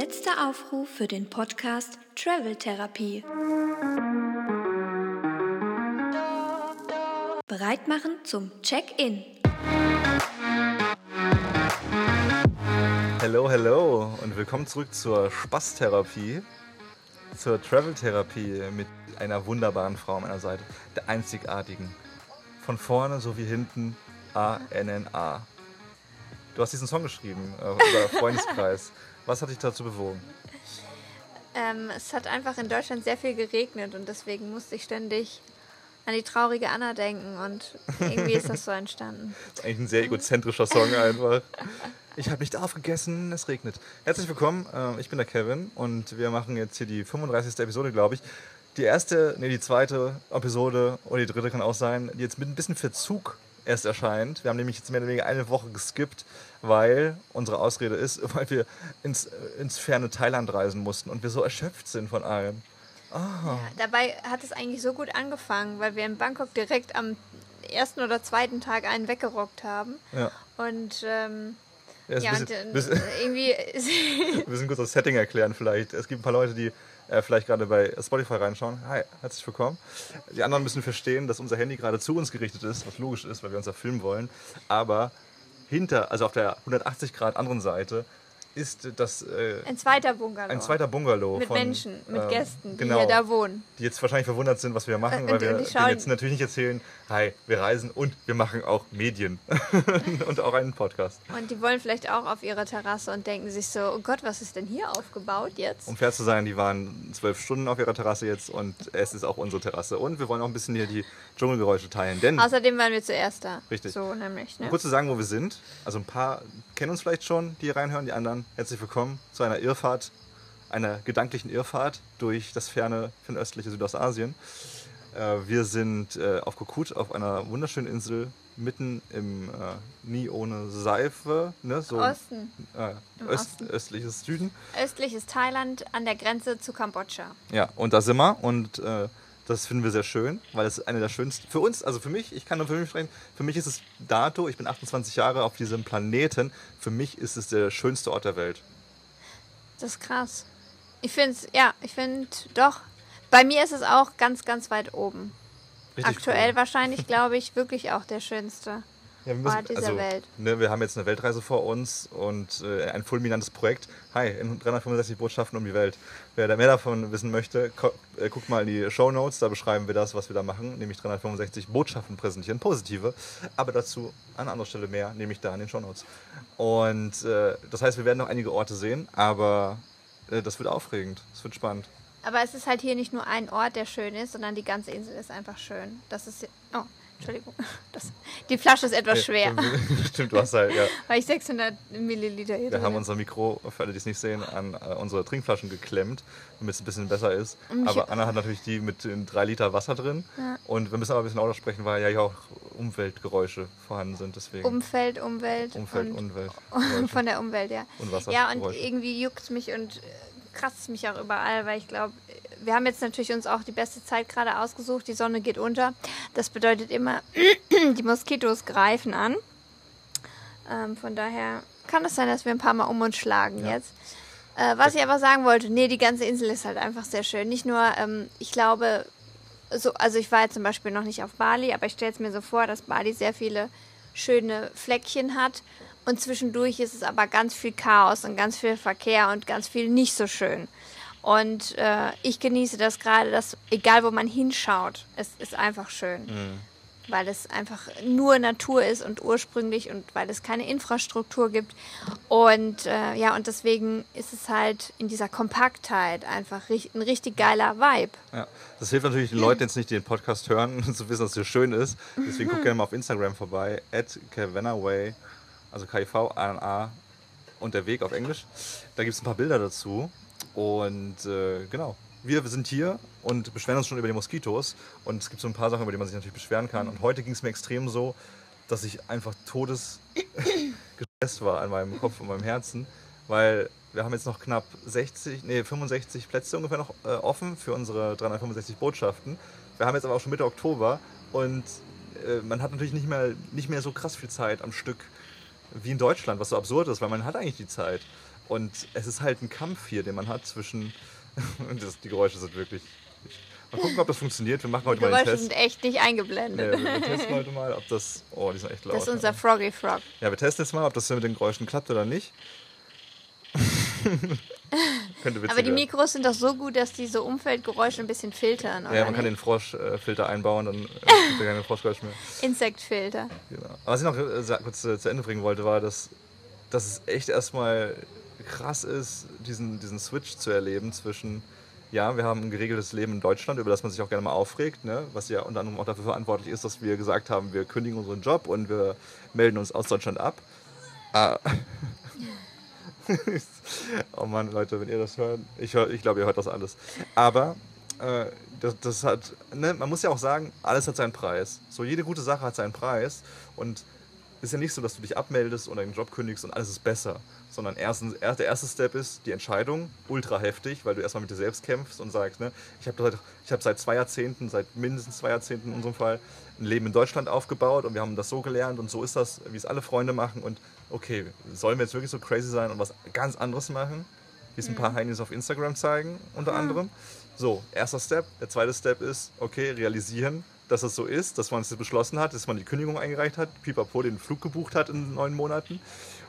Letzter Aufruf für den Podcast Travel Therapie. Bereit machen zum Check-in. Hello, hello und willkommen zurück zur Spaßtherapie, zur Travel-Therapie mit einer wunderbaren Frau an meiner Seite, der einzigartigen. Von vorne sowie hinten A-N-N-A. Du hast diesen Song geschrieben, äh, über Freundeskreis. Was hat dich dazu bewogen? Ähm, es hat einfach in Deutschland sehr viel geregnet und deswegen musste ich ständig an die traurige Anna denken und irgendwie ist das so entstanden. Das ist eigentlich ein sehr egozentrischer Song einfach. Ich habe nicht aufgegessen, es regnet. Herzlich willkommen, äh, ich bin der Kevin und wir machen jetzt hier die 35. Episode, glaube ich. Die erste, nee, die zweite Episode oder die dritte kann auch sein, die jetzt mit ein bisschen Verzug erst erscheint. Wir haben nämlich jetzt mehr oder weniger eine Woche geskippt, weil unsere Ausrede ist, weil wir ins, ins ferne Thailand reisen mussten und wir so erschöpft sind von allem. Ja, dabei hat es eigentlich so gut angefangen, weil wir in Bangkok direkt am ersten oder zweiten Tag einen weggerockt haben. Ja. Und ähm, Ja, ja, ein und, bisschen- äh, bisschen- irgendwie Wir müssen kurz das Setting erklären vielleicht. Es gibt ein paar Leute, die äh, vielleicht gerade bei Spotify reinschauen. Hi, herzlich willkommen. Die anderen müssen verstehen, dass unser Handy gerade zu uns gerichtet ist, was logisch ist, weil wir uns ja filmen wollen. Aber hinter, also auf der 180 Grad anderen Seite, ist das äh, ein zweiter Bungalow. ein zweiter Bungalow. mit von, Menschen, mit ähm, Gästen, die genau, hier da wohnen. Die jetzt wahrscheinlich verwundert sind, was wir machen, Und- weil wir denen jetzt natürlich nicht erzählen, hi, wir reisen und wir machen auch Medien und auch einen Podcast. Und die wollen vielleicht auch auf ihre Terrasse und denken sich so, oh Gott, was ist denn hier aufgebaut jetzt? Um fair zu sein, die waren zwölf Stunden auf ihrer Terrasse jetzt und es ist auch unsere Terrasse. Und wir wollen auch ein bisschen hier die Dschungelgeräusche teilen. Denn, Außerdem waren wir zuerst da. Richtig. So nämlich, ne? kurz zu sagen, wo wir sind. Also ein paar kennen uns vielleicht schon, die hier reinhören, die anderen. Herzlich willkommen zu einer Irrfahrt, einer gedanklichen Irrfahrt durch das ferne, fernöstliche Südostasien. Äh, wir sind äh, auf Kokut, auf einer wunderschönen Insel, mitten im äh, Nie ohne Seife, ne? so Osten. Äh, öst, Osten. östliches Süden. Östliches Thailand an der Grenze zu Kambodscha. Ja, und da sind wir und das finden wir sehr schön, weil es eine der schönsten, für uns, also für mich, ich kann nur für mich sprechen, für mich ist es dato, ich bin 28 Jahre auf diesem Planeten, für mich ist es der schönste Ort der Welt. Das ist krass. Ich finde es, ja, ich finde doch. Bei mir ist es auch ganz, ganz weit oben. Richtig Aktuell cool. wahrscheinlich, glaube ich, wirklich auch der schönste. Ja, wir, müssen, dieser also, Welt. Ne, wir haben jetzt eine Weltreise vor uns und äh, ein fulminantes Projekt. Hi, in 365 Botschaften um die Welt. Wer da mehr davon wissen möchte, äh, guckt mal in die Show Notes, da beschreiben wir das, was wir da machen, nämlich 365 Botschaften präsentieren, positive, aber dazu an anderer Stelle mehr, nämlich da in den Show Notes. Und äh, das heißt, wir werden noch einige Orte sehen, aber äh, das wird aufregend, das wird spannend. Aber es ist halt hier nicht nur ein Ort, der schön ist, sondern die ganze Insel ist einfach schön. Das ist. Oh, Entschuldigung. Das, die Flasche ist etwas schwer, Stimmt, hast halt, ja. weil ich 600 Milliliter hier Wir drin haben habe. unser Mikro, für alle, die es nicht sehen, an äh, unsere Trinkflaschen geklemmt, damit es ein bisschen besser ist. Aber Anna hat natürlich die mit den drei Liter Wasser drin. Und wir müssen aber ein bisschen lauter sprechen, weil ja hier auch Umweltgeräusche vorhanden sind. Deswegen Umfeld, Umwelt. Umfeld, und Umwelt. von der Umwelt, ja. Und Wasser- Ja, und irgendwie juckt mich und äh, kratzt mich auch überall, weil ich glaube, wir haben jetzt natürlich uns auch die beste Zeit gerade ausgesucht. Die Sonne geht unter. Das bedeutet immer, die Moskitos greifen an. Ähm, von daher kann es sein, dass wir ein paar Mal um uns schlagen Ja. jetzt. Äh, was ich aber sagen wollte, nee, die ganze Insel ist halt einfach sehr schön. Nicht nur, ähm, ich glaube, so, also ich war jetzt zum Beispiel noch nicht auf Bali, aber ich stelle es mir so vor, dass Bali sehr viele schöne Fleckchen hat und zwischendurch ist es aber ganz viel Chaos und ganz viel Verkehr und ganz viel nicht so schön. Und äh, ich genieße das gerade, dass egal wo man hinschaut, es ist einfach schön. Weil es einfach nur Natur ist und ursprünglich und weil es keine Infrastruktur gibt. Und äh, ja, und deswegen ist es halt in dieser Kompaktheit einfach ri- ein richtig geiler Vibe. Ja. Das hilft natürlich den Leuten jetzt nicht, die den Podcast hören, zu wissen, dass es hier schön ist. Deswegen guckt gerne mal auf Instagram vorbei, at Kavanaway, also K-I-V-A-N-A und der Weg auf Englisch. Da gibt es ein paar Bilder dazu. Und äh, genau, wir sind hier und beschweren uns schon über die Moskitos. Und es gibt so ein paar Sachen, über die man sich natürlich beschweren kann. Und heute ging es mir extrem so, dass ich einfach todesgestresst war an meinem Kopf und meinem Herzen, weil wir haben jetzt noch knapp 60, nee, 65 Plätze ungefähr noch äh, offen für unsere 365 Botschaften. Wir haben jetzt aber auch schon Mitte Oktober und äh, man hat natürlich nicht mehr, nicht mehr so krass viel Zeit am Stück wie in Deutschland, was so absurd ist, weil man hat eigentlich die Zeit. Und es ist halt ein Kampf hier, den man hat zwischen. das, die Geräusche sind wirklich. Mal gucken, ob das funktioniert. Wir machen heute Die mal einen Geräusche Test. sind echt nicht Nee, eingeblendet. wir, wir testen heute mal, ob das. Oh, die sind echt laut. das ist unser Froggy Frog. ja, wir testen jetzt mal, ob das mit den Geräuschen klappt oder nicht. Aber die. Mikros sind doch so gut, dass die so Umfeldgeräusche ein bisschen filtern, Ja, man kann nicht? den Froschfilter einbauen, dann äh, gibt es keine Froschgeräusche mehr. Insektfilter. Genau. Aber was ich noch äh, kurz äh, zu Ende bringen wollte, war, dass, dass es echt erstmal krass ist, diesen, diesen Switch zu erleben zwischen, ja, wir haben ein geregeltes Leben in Deutschland, über das man sich auch gerne mal aufregt, ne? was ja unter anderem auch dafür verantwortlich ist, dass wir gesagt haben, wir kündigen unseren Job und wir melden uns aus Deutschland ab. Ah. oh Mann, Leute, wenn ihr das hört, ich, hör, ich glaube, ihr hört das alles. Aber äh, das, das hat, ne, man muss ja auch sagen, alles hat seinen Preis. So jede gute Sache hat seinen Preis und ist ja nicht so, dass du dich abmeldest oder den Job kündigst und alles ist besser, sondern erstens, er- der erste Step ist die Entscheidung, ultra heftig, weil du erstmal mit dir selbst kämpfst und sagst, ne, ich habe seit, ich hab seit zwei Jahrzehnten, seit mindestens zwei Jahrzehnten in unserem Fall, ein Leben in Deutschland aufgebaut und wir haben das so gelernt und so ist das, wie es alle Freunde machen und okay, sollen wir jetzt wirklich so crazy sein und was ganz anderes machen, wie es ein paar Heinis auf Instagram zeigen, unter anderem. So, erster Step. Der zweite Step ist, okay, realisieren, dass es so ist, dass man es beschlossen hat, dass man die Kündigung eingereicht hat, Pipapo den Flug gebucht hat in neun Monaten.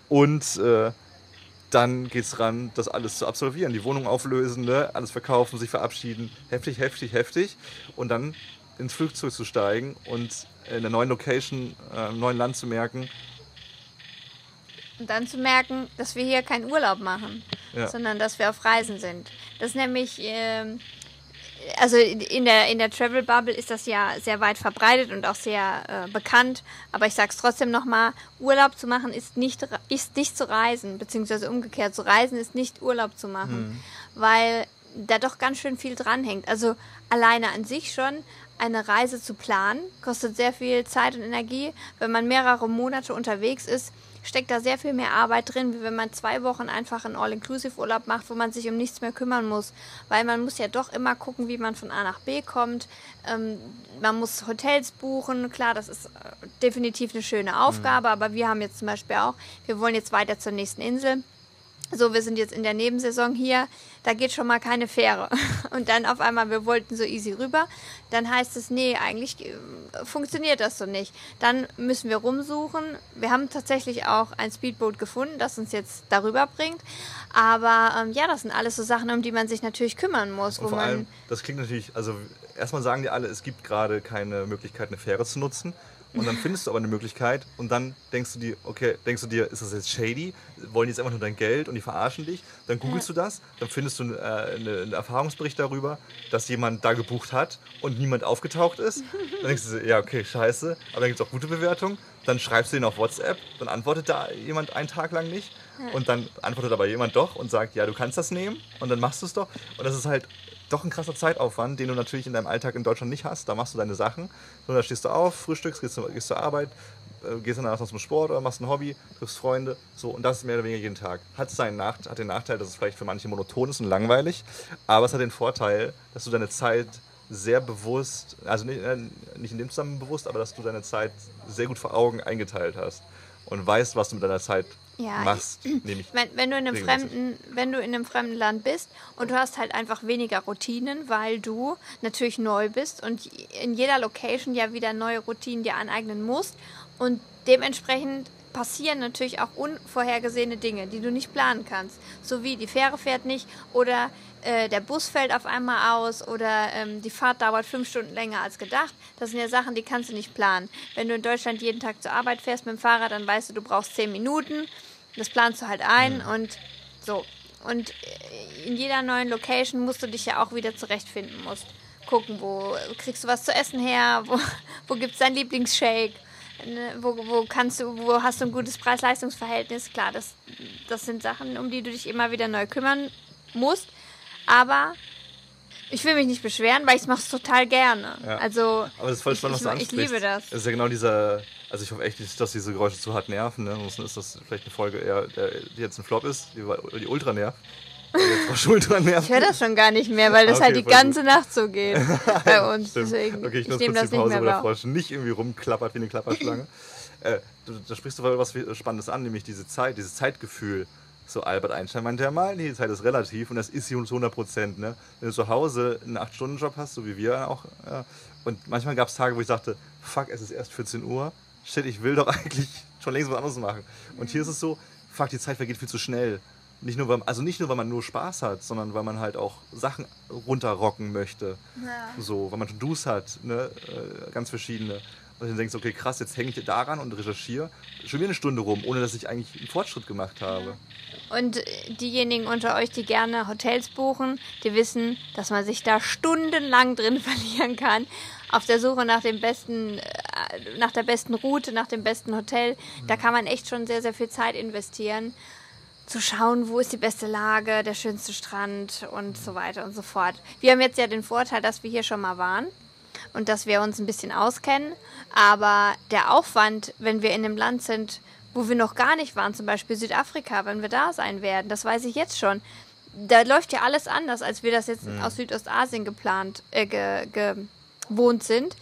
Und äh, dann geht es ran, das alles zu absolvieren. Die Wohnung auflösen, ne? alles verkaufen, sich verabschieden. Heftig, heftig, heftig. Und dann ins Flugzeug zu steigen und in der neuen Location, äh, im neuen Land zu merken, Und dann zu merken, dass wir hier keinen Urlaub machen, Ja. sondern dass wir auf Reisen sind. Das ist nämlich, ähm, also in der, in der Travel Bubble ist das ja sehr weit verbreitet und auch sehr äh, bekannt. Aber ich sage es trotzdem nochmal, Urlaub zu machen ist nicht, ist nicht zu reisen, beziehungsweise umgekehrt, zu reisen ist nicht Urlaub zu machen, weil da doch ganz schön viel dranhängt. Also alleine an sich schon eine Reise zu planen, kostet sehr viel Zeit und Energie. Wenn man mehrere Monate unterwegs ist, steckt da sehr viel mehr Arbeit drin, wie wenn man zwei Wochen einfach einen All-Inclusive-Urlaub macht, wo man sich um nichts mehr kümmern muss. Weil man muss ja doch immer gucken, wie man von A nach B kommt. Ähm, man muss Hotels buchen. Klar, das ist äh, definitiv eine schöne Aufgabe, aber wir haben jetzt zum Beispiel auch, wir wollen jetzt weiter zur nächsten Insel. So, wir sind jetzt in der Nebensaison hier, da geht schon mal keine Fähre. Und dann auf einmal, wir wollten so easy rüber. Dann heißt es, nee, eigentlich äh, funktioniert das so nicht. Dann müssen wir rumsuchen. Wir haben tatsächlich auch ein Speedboot gefunden, das uns jetzt darüber bringt. Aber ähm, ja, das sind alles so Sachen, um die man sich natürlich kümmern muss. Und vor allem, das klingt natürlich, also erstmal sagen die alle, es gibt gerade keine Möglichkeit, eine Fähre zu nutzen. Und dann findest du aber eine Möglichkeit und dann denkst du dir, okay, denkst du dir, ist das jetzt shady? Wollen die jetzt einfach nur dein Geld und die verarschen dich? Dann googelst du das, dann findest du äh, eine, einen Erfahrungsbericht darüber, dass jemand da gebucht hat und niemand aufgetaucht ist. Dann denkst du dir, ja, okay, scheiße. Aber dann gibt es auch gute Bewertungen. Dann schreibst du den auf WhatsApp, dann antwortet da jemand einen Tag lang nicht. Und dann antwortet aber jemand doch und sagt, ja, du kannst das nehmen. Und dann machst du es doch. Und das ist halt doch ein krasser Zeitaufwand, den du natürlich in deinem Alltag in Deutschland nicht hast. Da machst du deine Sachen. So, da stehst du auf, frühstückst, gehst, gehst zur Arbeit, äh, gehst danach noch zum Sport oder machst ein Hobby, triffst Freunde. So, und das mehr oder weniger jeden Tag. Hat, seinen Nach hat den Nachteil, dass es vielleicht für manche monoton ist und langweilig. Aber es hat den Vorteil, dass du deine Zeit sehr bewusst, also nicht, äh, nicht in dem Zusammenhang bewusst, aber dass du deine Zeit sehr gut vor Augen eingeteilt hast und weißt, was du mit deiner Zeit Ja, machst. Nämlich Wenn, wenn, du in einem fremden, wenn du in einem fremden Land bist und du hast halt einfach weniger Routinen, weil du natürlich neu bist und in jeder Location ja wieder neue Routinen dir aneignen musst und dementsprechend passieren natürlich auch unvorhergesehene Dinge, die du nicht planen kannst. So wie die Fähre fährt nicht oder äh, der Bus fällt auf einmal aus oder ähm, die Fahrt dauert fünf Stunden länger als gedacht. Das sind ja Sachen, die kannst du nicht planen. Wenn du in Deutschland jeden Tag zur Arbeit fährst mit dem Fahrrad, dann weißt du, du brauchst zehn Minuten. Das planst du halt ein und so. Und äh, in jeder neuen Location musst du dich ja auch wieder zurechtfinden musst. Gucken, wo kriegst du was zu essen her, wo, wo gibt es deinen Lieblingsshake, ne, wo, wo kannst du, wo hast du ein gutes Preis-Leistungs-Verhältnis. Klar, das, das sind Sachen, um die du dich immer wieder neu kümmern musst. Aber ich will mich nicht beschweren, weil ich mache es total gerne. Ja. Also Aber das ist voll ich, spannend, was ich, du ich ansprichst. liebe das. Das ist ja genau dieser, also ich hoffe echt nicht, dass diese Geräusche zu hart nerven. Ne? Ansonsten ist das vielleicht eine Folge, eher, die jetzt ein Flop ist, die, die Ultra nervt. Ich höre das schon gar nicht mehr, weil das Okay, halt die ganze Nacht so geht bei uns. Deswegen, okay, ich, ich nehme das die nicht Pause, mehr wo der wahr. Frosch nicht irgendwie rumklappert wie eine Klapperschlange. äh, du, da sprichst du was Spannendes an, nämlich diese Zeit, dieses Zeitgefühl. So Albert Einstein meinte ja mal, die Zeit ist relativ und das ist sie zu 100 Prozent. Ne? Wenn du zu Hause einen 8-Stunden-Job hast, so wie wir auch, ja, und manchmal gab es Tage, wo ich dachte, fuck, es ist erst 14 Uhr, shit, ich will doch eigentlich schon längst was anderes machen. Und hier ist es so, fuck, die Zeit vergeht viel zu schnell. Nicht nur, weil, also nicht nur, weil man nur Spaß hat, sondern weil man halt auch Sachen runterrocken möchte. Ja. So, weil man To-Dos hat, ne? Äh, ganz verschiedene. Und dann denkst du, okay, krass, jetzt hänge ich daran und recherchiere schon wieder eine Stunde rum, ohne dass ich eigentlich einen Fortschritt gemacht habe. Und diejenigen unter euch, die gerne Hotels buchen, die wissen, dass man sich da stundenlang drin verlieren kann. Auf der Suche nach dem besten, äh, nach der besten Route, nach dem besten Hotel. Da kann man echt schon sehr, sehr viel Zeit investieren. Zu schauen, wo ist die beste Lage, der schönste Strand und so weiter und so fort. Wir haben jetzt ja den Vorteil, dass wir hier schon mal waren und dass wir uns ein bisschen auskennen. Aber der Aufwand, wenn wir in einem Land sind, wo wir noch gar nicht waren, zum Beispiel Südafrika, wenn wir da sein werden, das weiß ich jetzt schon. Da läuft ja alles anders, als wir das jetzt aus Südostasien geplant, äh, ge, gewohnt sind.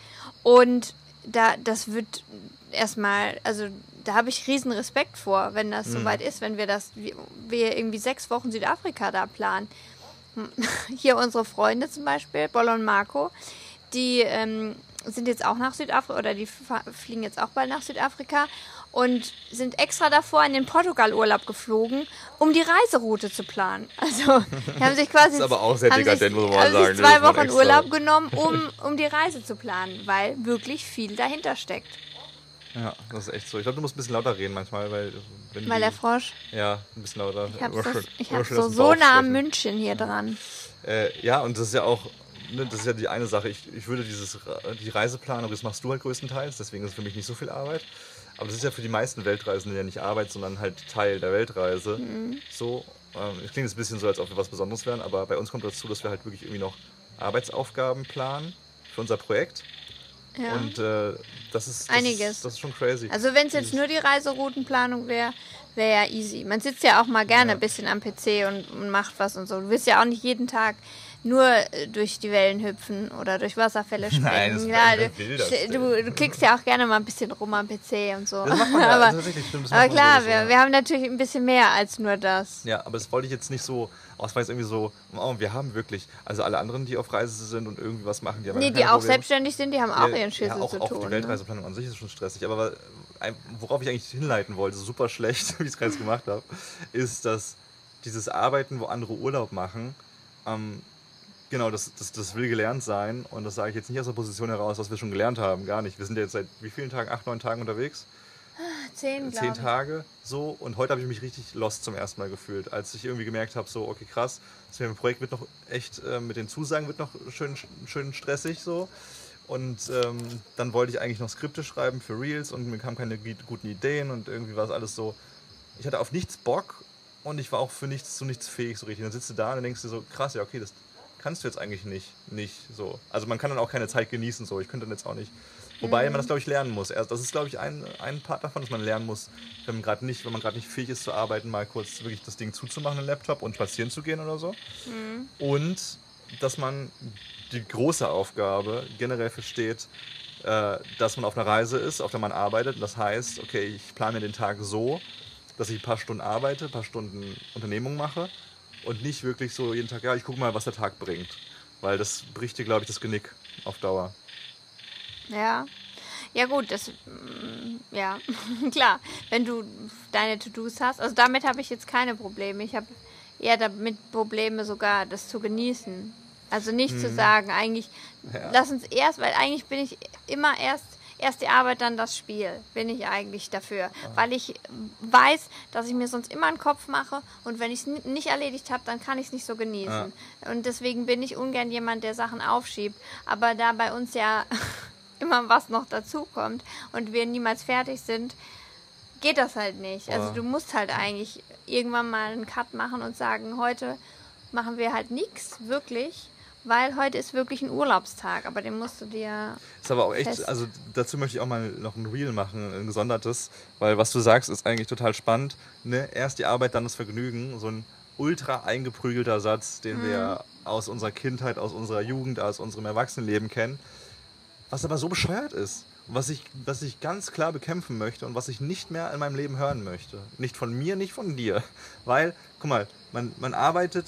Und da, das wird erstmal, also da habe ich riesen Respekt vor, wenn das soweit ist, wenn wir das, wir, wir irgendwie sechs Wochen Südafrika da planen. Hier unsere Freunde zum Beispiel, Boll und Marco, die ähm, sind jetzt auch nach Südafrika oder die fliegen jetzt auch bald nach Südafrika und sind extra davor in den Portugal-Urlaub geflogen, um die Reiseroute zu planen. Also die haben sich quasi Das ist aber auch sehr haben sich, muss man haben sagen, sich ne? zwei Wochen. Urlaub genommen, um, um die Reise zu planen, weil wirklich viel dahinter steckt. Ja, das ist echt so. Ich glaube, du musst ein bisschen lauter reden manchmal, weil wenn Weil die, der Frosch, Ja, ein bisschen lauter. ich habe so, ich hab so, so nah. München hier dran. Äh, ja, und das ist ja auch, ne, das ist ja die eine Sache. Ich, ich würde dieses, die Reiseplanung, das machst du halt größtenteils, deswegen ist es für mich nicht so viel Arbeit. Aber das ist ja für die meisten Weltreisenden ja nicht Arbeit, sondern halt Teil der Weltreise. Mhm. So, ähm, es klingt jetzt ein bisschen so, als ob wir was Besonderes wären, aber bei uns kommt dazu, dass wir halt wirklich irgendwie noch Arbeitsaufgaben planen für unser Projekt. Ja. Und äh, das ist das Einiges. Ist, das ist schon crazy. Also wenn es jetzt nur die Reiseroutenplanung wäre, wäre ja easy. Man sitzt ja auch mal gerne ein bisschen am PC und, und macht was und so. Du willst ja auch nicht jeden Tag nur äh, durch die Wellen hüpfen oder durch Wasserfälle springen. Nein, das- ja, du, du, du klickst ja auch gerne mal ein bisschen rum am PC und so. Das macht man ja, aber, stimmt, man klar, wir, ja. wir haben natürlich ein bisschen mehr als nur das. Ja, aber das wollte ich jetzt nicht so ausweisen, irgendwie so, oh, wir haben wirklich, also alle anderen, die auf Reise sind und irgendwie was machen, die haben Nee, ja die auch Probleme. selbstständig sind, die haben auch ihren ja, Schüssel auch, zu auch tun. die ne? Weltreiseplanung an sich ist schon stressig, aber ein- worauf ich eigentlich hinleiten wollte, super schlecht, wie ich es gerade gemacht habe, ist, dass dieses Arbeiten, wo andere Urlaub machen, ähm, genau, das, das, das will gelernt sein und das sage ich jetzt nicht aus der Position heraus, was wir schon gelernt haben, gar nicht. Wir sind ja jetzt seit wie vielen Tagen? Acht, neun Tagen unterwegs? Zehn, zehn glaube ich. Tage so und heute habe ich mich richtig lost zum ersten Mal gefühlt, als ich irgendwie gemerkt habe, so okay krass, das Projekt wird noch echt äh, mit den Zusagen wird noch schön schön stressig so und ähm, dann wollte ich eigentlich noch Skripte schreiben für Reels und mir kamen keine guten Ideen und irgendwie war es alles so, ich hatte auf nichts Bock und ich war auch für nichts zu nichts fähig so richtig. Dann sitzt du da und dann denkst du so krass, ja okay, das kannst du jetzt eigentlich nicht, nicht so. Also man kann dann auch keine Zeit genießen so. Ich könnte dann jetzt auch nicht. Wobei man das glaube ich lernen muss. Erst das ist glaube ich ein, ein Part davon, dass man lernen muss, wenn man gerade nicht, wenn man gerade nicht fähig ist zu arbeiten, mal kurz wirklich das Ding zuzumachen, den Laptop und spazieren zu gehen oder so. Und dass man die große Aufgabe generell versteht, äh, dass man auf einer Reise ist, auf der man arbeitet. Das heißt, okay, ich plane mir den Tag so, dass ich ein paar Stunden arbeite, ein paar Stunden Unternehmung mache und nicht wirklich so jeden Tag, ja, ich gucke mal, was der Tag bringt. Weil das bricht dir, glaube ich, das Genick auf Dauer. Ja. Ja gut, das mm, ja klar. Wenn du deine To-Dos hast, also damit habe ich jetzt keine Probleme. Ich habe eher damit Probleme sogar das zu genießen. Also nicht zu sagen, eigentlich. Ja. lass uns erst, weil eigentlich bin ich immer erst erst die Arbeit, dann das Spiel. Bin ich eigentlich dafür, weil ich weiß, dass ich mir sonst immer einen Kopf mache und wenn ich es nicht erledigt habe, dann kann ich es nicht so genießen. Und deswegen bin ich ungern jemand, der Sachen aufschiebt. Aber da bei uns ja immer was noch dazukommt und wir niemals fertig sind, geht das halt nicht. Also Ja. du musst halt eigentlich irgendwann mal einen Cut machen und sagen, heute machen wir halt nichts, wirklich, weil heute ist wirklich ein Urlaubstag, aber den musst du dir... Ist aber auch echt, also dazu möchte ich auch mal noch ein Reel machen, ein gesondertes, weil was du sagst, ist eigentlich total spannend. Ne? Erst die Arbeit, dann das Vergnügen. So ein ultra eingeprügelter Satz, den wir aus unserer Kindheit, aus unserer Jugend, aus unserem Erwachsenenleben kennen. Was aber so bescheuert ist. was ich, was ich ganz klar bekämpfen möchte und was ich nicht mehr in meinem Leben hören möchte. Nicht von mir, nicht von dir. Weil, guck mal, man, man arbeitet,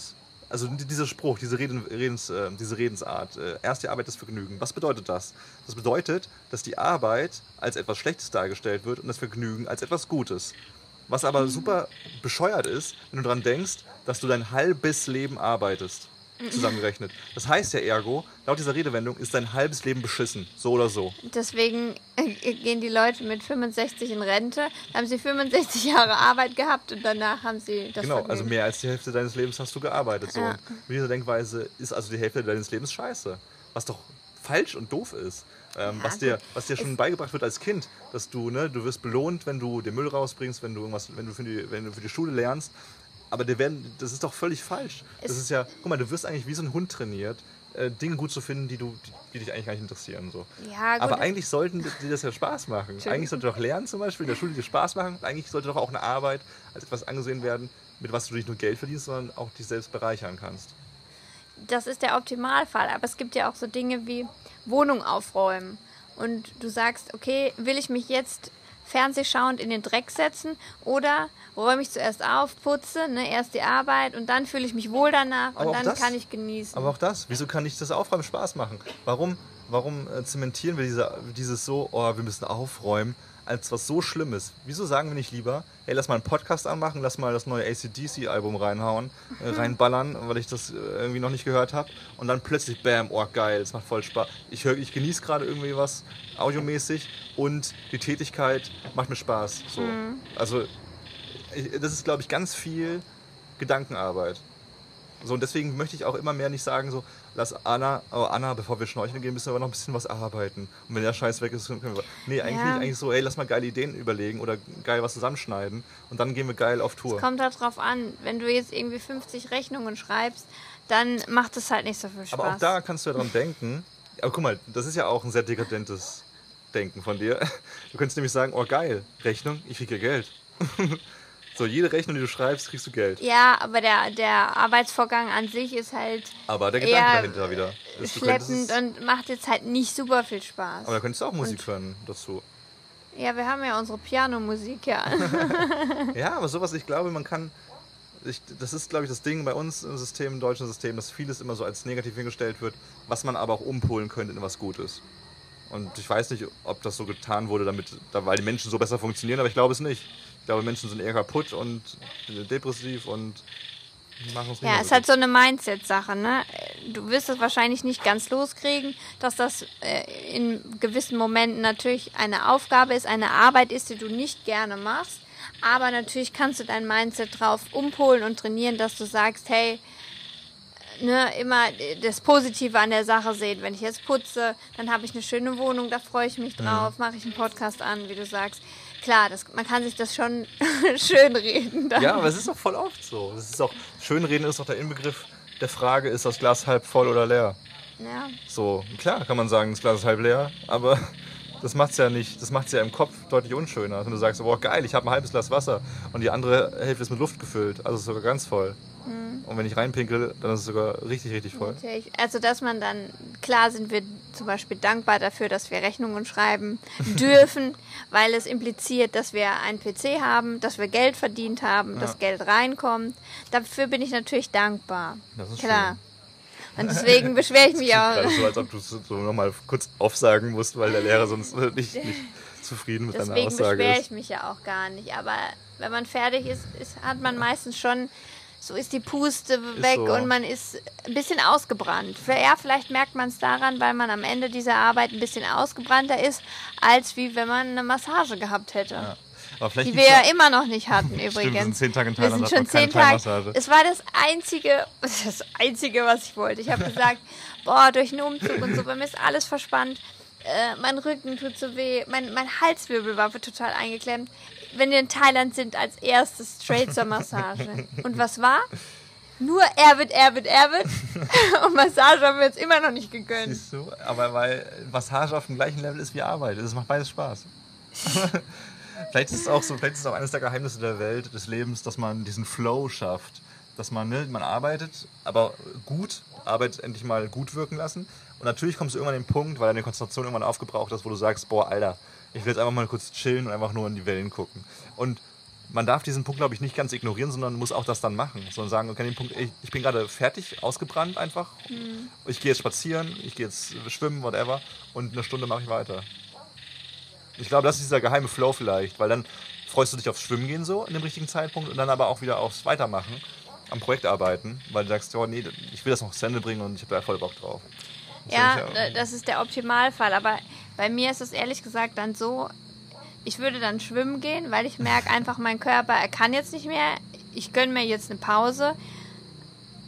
also dieser Spruch, diese, Reden, Redens, äh, diese Redensart, äh, erst die Arbeit das Vergnügen. Was bedeutet das? Das bedeutet, dass die Arbeit als etwas Schlechtes dargestellt wird und das Vergnügen als etwas Gutes. Was aber super bescheuert ist, wenn du daran denkst, dass du dein halbes Leben arbeitest zusammengerechnet. Das heißt ja ergo, laut dieser Redewendung ist dein halbes Leben beschissen, so oder so. Deswegen äh, gehen die Leute mit 65 in Rente, haben sie 65 Jahre Arbeit gehabt und danach haben sie das Genau, Vergnügen. also mehr als die Hälfte deines Lebens hast du gearbeitet. So. Ja. Und mit dieser Denkweise ist also die Hälfte deines Lebens scheiße. Was doch falsch und doof ist. Ähm, Ja, was, dir, was dir schon beigebracht wird als Kind, dass du, ne, du wirst belohnt, wenn du den Müll rausbringst, wenn du irgendwas, wenn du für die, wenn du für die Schule lernst. Aber dir werden, das ist doch völlig falsch. Das Es- ist ja, guck mal, du wirst eigentlich wie so ein Hund trainiert, äh, Dinge gut zu finden, die, du, die, die dich eigentlich gar nicht interessieren. So. Ja, gut. Aber eigentlich sollten dir das ja Spaß machen. Eigentlich sollte doch Lernen zum Beispiel in der Schule dir Spaß machen. Eigentlich sollte doch auch eine Arbeit als etwas angesehen werden, mit was du nicht nur Geld verdienst, sondern auch dich selbst bereichern kannst. das ist der Optimalfall. Aber es gibt ja auch so Dinge wie Wohnung aufräumen. Und du sagst, okay, will ich mich jetzt fernsehschauend in den Dreck setzen oder räume ich zuerst auf, putze, ne, erst die Arbeit und dann fühle ich mich wohl danach Aber und dann das- kann ich genießen. Aber auch das, wieso kann nicht das Aufräumen Spaß machen? Warum, warum äh, zementieren wir diese, dieses so, oh, wir müssen aufräumen, als was so Schlimmes? Wieso sagen wir nicht lieber, hey, lass mal einen Podcast anmachen, lass mal das neue ACDC-Album reinhauen, äh, reinballern, weil ich das äh, irgendwie noch nicht gehört habe und dann plötzlich, bam, oh geil, es macht voll Spaß. Ich, hör- ich genieße gerade irgendwie was audiomäßig und die Tätigkeit macht mir Spaß. So. Also ich, das ist, glaube ich, ganz viel Gedankenarbeit. So, und deswegen möchte ich auch immer mehr nicht sagen, so, lass Anna, oh Anna, bevor wir schnorcheln gehen, müssen wir aber noch ein bisschen was arbeiten. Und wenn der Scheiß weg ist, können wir. Nee, eigentlich Ja. Eigentlich so, ey, lass mal geile Ideen überlegen oder geil was zusammenschneiden und dann gehen wir geil auf Tour. Kommt halt drauf an, wenn du jetzt irgendwie 50 Rechnungen schreibst, dann macht es halt nicht so viel Spaß. Aber auch da kannst du ja dran denken. Aber guck mal, das ist ja auch ein sehr dekadentes Denken von dir. Du könntest nämlich sagen, oh geil, Rechnung, ich kriege Geld. so, jede Rechnung, die du schreibst, kriegst du Geld. Ja, aber der, der Arbeitsvorgang an sich ist halt Aber der Gedanke dahinter wieder. ist, schleppend und macht jetzt halt nicht super viel Spaß. Aber da könntest du auch Musik hören dazu. Ja, wir haben ja unsere Pianomusik ja. Ja, aber sowas, ich glaube, man kann. Ich, das ist, glaube ich, das Ding bei uns im System, im deutschen System, dass vieles immer so als negativ hingestellt wird, was man aber auch umpolen könnte in was Gutes. Und ich weiß nicht, ob das so getan wurde, damit, da- weil die Menschen so besser funktionieren, aber ich glaube es nicht. Ich glaube, Menschen sind eher kaputt und depressiv und machen es nicht Ja, mehr ist halt so eine Mindset-Sache, ne? Du wirst es wahrscheinlich nicht ganz loskriegen, dass das äh, in gewissen Momenten natürlich eine Aufgabe ist, eine Arbeit ist, die du nicht gerne machst. Aber natürlich kannst du dein Mindset drauf umpolen und trainieren, dass du sagst, hey, ne, immer das Positive an der Sache sehen. Wenn ich jetzt putze, dann habe ich eine schöne Wohnung, da freue ich mich drauf, mache ich einen Podcast an, wie du sagst. Klar, das, man kann sich das schon schön reden. Dann. Ja, aber es ist doch voll oft so. Es ist auch, Schönreden ist doch der Inbegriff der Frage, ist das Glas halb voll oder leer? Ja. So, klar kann man sagen, das Glas ist halb leer, aber das macht's ja nicht, das macht's ja im Kopf deutlich unschöner. Wenn du sagst, boah geil, ich habe ein halbes Glas Wasser und die andere Hälfte ist mit Luft gefüllt, also ist sogar ganz voll. Und wenn ich reinpinkel, dann ist es sogar richtig, richtig voll. Natürlich. Also, dass man dann, klar sind wir zum Beispiel dankbar dafür, dass wir Rechnungen schreiben dürfen, weil es impliziert, dass wir einen PC haben, dass wir Geld verdient haben, dass Geld reinkommt. Dafür bin ich natürlich dankbar. Das ist klar. Und deswegen beschwere ich mich auch. So, als ob du es so nochmal kurz aufsagen musst, weil der Lehrer sonst nicht, nicht zufrieden mit deiner Deswegen Aussage beschwere ist. ich mich ja auch gar nicht. Aber wenn man fertig ist, ist hat man meistens schon, so ist die Puste weg so. und man ist ein bisschen ausgebrannt. Ja, vielleicht merkt man es daran, weil man am Ende dieser Arbeit ein bisschen ausgebrannter ist, als wie wenn man eine Massage gehabt hätte. Vielleicht Die wir ja immer noch nicht hatten übrigens. wir sind zehn Tage in Wir Thailand, sind schon man zehn Tage. Es war das einzige, das einzige, was ich wollte. Ich habe gesagt, boah, durch den Umzug und so, bei mir ist alles verspannt. Äh, mein Rücken tut so weh, mein, mein Halswirbel war total eingeklemmt. Wenn wir in Thailand sind, als erstes straight zur Massage. Und was war? Nur Erwit, Erwit, Erwit. Und Massage haben wir jetzt immer noch nicht gegönnt. Siehst du? Aber weil Massage auf dem gleichen Level ist wie Arbeit. Das macht beides Spaß. vielleicht ist es auch so, vielleicht ist es auch eines der Geheimnisse der Welt, des Lebens, dass man diesen Flow schafft. Dass man, ne, man arbeitet, aber gut, Arbeit endlich mal gut wirken lassen Und natürlich kommst du irgendwann an den Punkt, weil deine Konzentration irgendwann aufgebraucht ist, wo du sagst, boah, Alter, ich will jetzt einfach mal kurz chillen und einfach nur in die Wellen gucken. Und man darf diesen Punkt, glaube ich, nicht ganz ignorieren, sondern muss auch das dann machen. Sondern sagen, okay, den Punkt, ich, ich bin gerade fertig, ausgebrannt einfach. Mhm. Ich gehe jetzt spazieren, ich gehe jetzt schwimmen, whatever. Und eine Stunde mache ich weiter. Ich glaube, das ist dieser geheime Flow vielleicht, weil dann freust du dich aufs Schwimmen gehen so in dem richtigen Zeitpunkt und dann aber auch wieder aufs Weitermachen, am Projekt arbeiten, weil du sagst, oh nee, ich will das noch zu Ende bringen und ich habe da voll Bock drauf. Ja, das ist der Optimalfall, aber bei mir ist es ehrlich gesagt dann so, ich würde dann schwimmen gehen, weil ich merke einfach, mein Körper, er kann jetzt nicht mehr. Ich gönne mir jetzt eine Pause.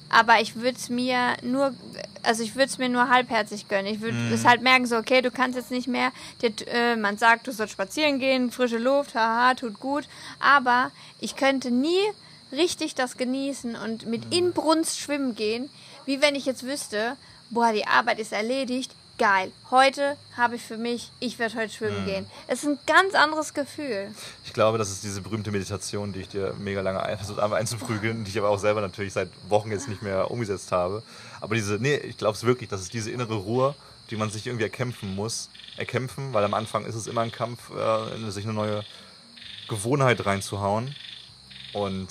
Aber ich würde es mir nur, also ich würde es mir nur halbherzig gönnen. Ich würde mhm. es halt merken, so, okay, du kannst jetzt nicht mehr, dir, äh, man sagt, du sollst spazieren gehen, frische Luft, haha, tut gut. Aber ich könnte nie richtig das genießen und mit mhm. Inbrunst schwimmen gehen, wie wenn ich jetzt wüsste, boah, die Arbeit ist erledigt, geil. Heute habe ich für mich, ich werde heute schwimmen mhm. gehen. Es ist ein ganz anderes Gefühl. Ich glaube, das ist diese berühmte Meditation, die ich dir mega lange versucht habe einzuprügeln, die ich aber auch selber natürlich seit Wochen jetzt nicht mehr umgesetzt habe. Aber diese, nee, ich glaube es wirklich, das ist diese innere Ruhe, die man sich irgendwie erkämpfen muss. Erkämpfen, weil am Anfang ist es immer ein Kampf, äh, sich eine neue Gewohnheit reinzuhauen. Und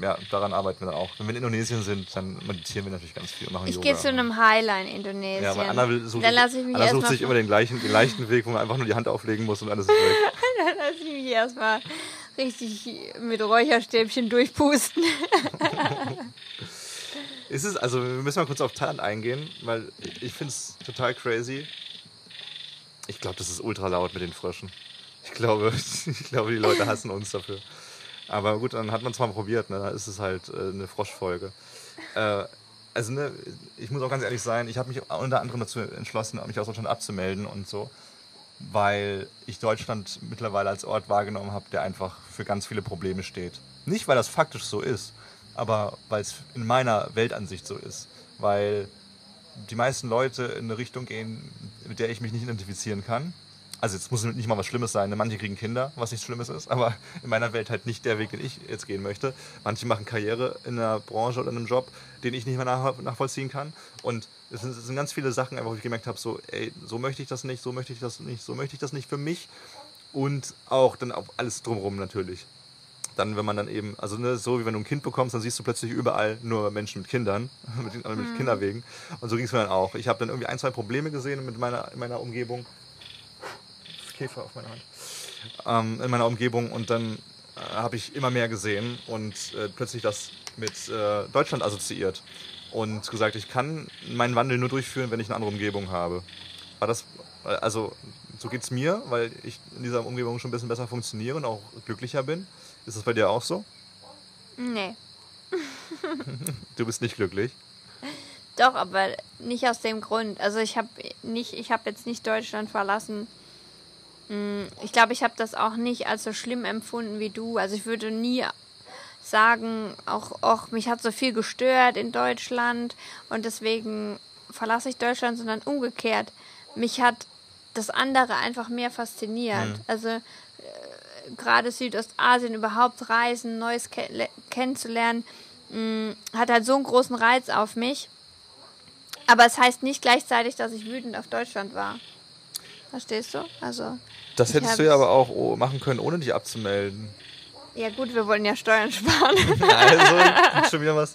ja, daran arbeiten wir dann auch. Wenn wir in Indonesien sind, dann meditieren wir natürlich ganz viel und machen ich Yoga. Ich gehe zu einem Highline in Indonesien. Ja, aber Anna, will, sucht, Anna sucht sich immer den, gleichen, den leichten Weg, wo man einfach nur die Hand auflegen muss und alles ist weg. dann lasse ich mich erstmal richtig mit Räucherstäbchen durchpusten. ist es, also wir müssen mal kurz auf Thailand eingehen, weil ich finde es total crazy. Ich glaube, das ist ultra laut mit den Fröschen. Ich glaube, ich glaube, die Leute hassen uns dafür. Aber gut, dann hat man es mal probiert, ne? dann ist es halt äh, eine Froschfolge. Äh, also, ne, ich muss auch ganz ehrlich sein, ich habe mich unter anderem dazu entschlossen, mich aus Deutschland abzumelden und so, weil ich Deutschland mittlerweile als Ort wahrgenommen habe, der einfach für ganz viele Probleme steht. Nicht, weil das faktisch so ist, aber weil es in meiner Weltansicht so ist. Weil die meisten Leute in eine Richtung gehen, mit der ich mich nicht identifizieren kann also jetzt muss nicht mal was Schlimmes sein. Ne? Manche kriegen Kinder, was nichts Schlimmes ist, aber in meiner Welt halt nicht der Weg, den ich jetzt gehen möchte. Manche machen Karriere in einer Branche oder in einem Job, den ich nicht mehr nach, nachvollziehen kann. Und es sind, es sind, ganz viele Sachen, einfach, wo ich gemerkt habe, so, ey, so möchte ich das nicht, so möchte ich das nicht, so möchte ich das nicht für mich. Und auch dann auch alles drumherum natürlich. Dann, wenn man dann eben, also ne, so wie wenn du ein Kind bekommst, dann siehst du plötzlich überall nur Menschen mit Kindern, mit, mit mhm. Kinderwegen. Und so ging es mir dann auch. Ich habe dann irgendwie ein, zwei Probleme gesehen mit meiner, in meiner Umgebung Käfer auf meiner Hand. Ähm, in meiner Umgebung und dann äh, habe ich immer mehr gesehen und äh, plötzlich das mit äh, Deutschland assoziiert und gesagt, ich kann meinen Wandel nur durchführen, wenn ich eine andere Umgebung habe. War das, äh, also so geht es mir, weil ich in dieser Umgebung schon ein bisschen besser funktioniere und auch glücklicher bin. Ist das bei dir auch so? Nee. du bist nicht glücklich? Doch, aber nicht aus dem Grund. Also ich habe nicht, ich habe jetzt nicht Deutschland verlassen, ich glaube, ich habe das auch nicht als so schlimm empfunden wie du. Also ich würde nie sagen, auch, auch mich hat so viel gestört in Deutschland und deswegen verlasse ich Deutschland, sondern umgekehrt. Mich hat das andere einfach mehr fasziniert. Mhm. Also äh, gerade Südostasien überhaupt reisen, Neues ke kennenzulernen, mh, mm, hat halt so einen großen Reiz auf mich. Aber es heißt nicht gleichzeitig, dass ich wütend auf Deutschland war. Verstehst du? Also. Das hättest du ja aber auch machen können, ohne dich abzumelden. Ja gut, wir wollen ja Steuern sparen. also, schon wieder was.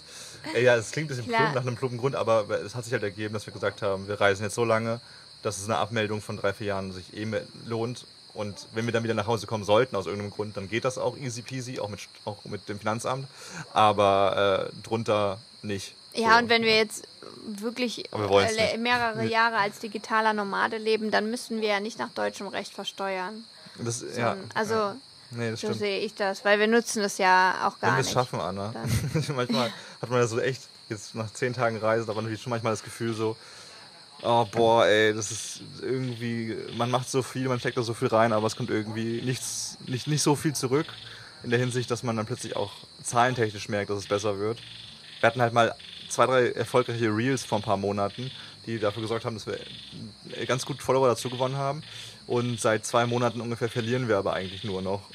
Ja, es klingt ein bisschen plump, nach einem plumpen Grund, aber es hat sich halt ergeben, dass wir gesagt haben, wir reisen jetzt so lange, dass es eine Abmeldung von drei, vier Jahren sich eh lohnt. Und wenn wir dann wieder nach Hause kommen sollten, aus irgendeinem Grund, dann geht das auch easy peasy, auch mit, auch mit dem Finanzamt. Aber äh, drunter nicht. Ja, so. und wenn wir jetzt wirklich wir mehrere Jahre als digitaler Nomade leben, dann müssen wir ja nicht nach deutschem Recht versteuern. Das, so, ja, also ja. Nee, so sehe ich das, weil wir nutzen das ja auch gar Wenn nicht. Wenn wir es schaffen, Anna. manchmal hat man ja so echt, jetzt nach zehn Tagen Reise, da war natürlich schon manchmal das Gefühl so, oh boah, ey, das ist irgendwie, man macht so viel, man steckt da so viel rein, aber es kommt irgendwie nichts, nicht, nicht so viel zurück. In der Hinsicht, dass man dann plötzlich auch zahlentechnisch merkt, dass es besser wird. Wir hatten halt mal zwei, drei erfolgreiche Reels vor ein paar Monaten, die dafür gesorgt haben, dass wir ganz gut Follower dazu gewonnen haben. Und seit zwei Monaten ungefähr verlieren wir aber eigentlich nur noch.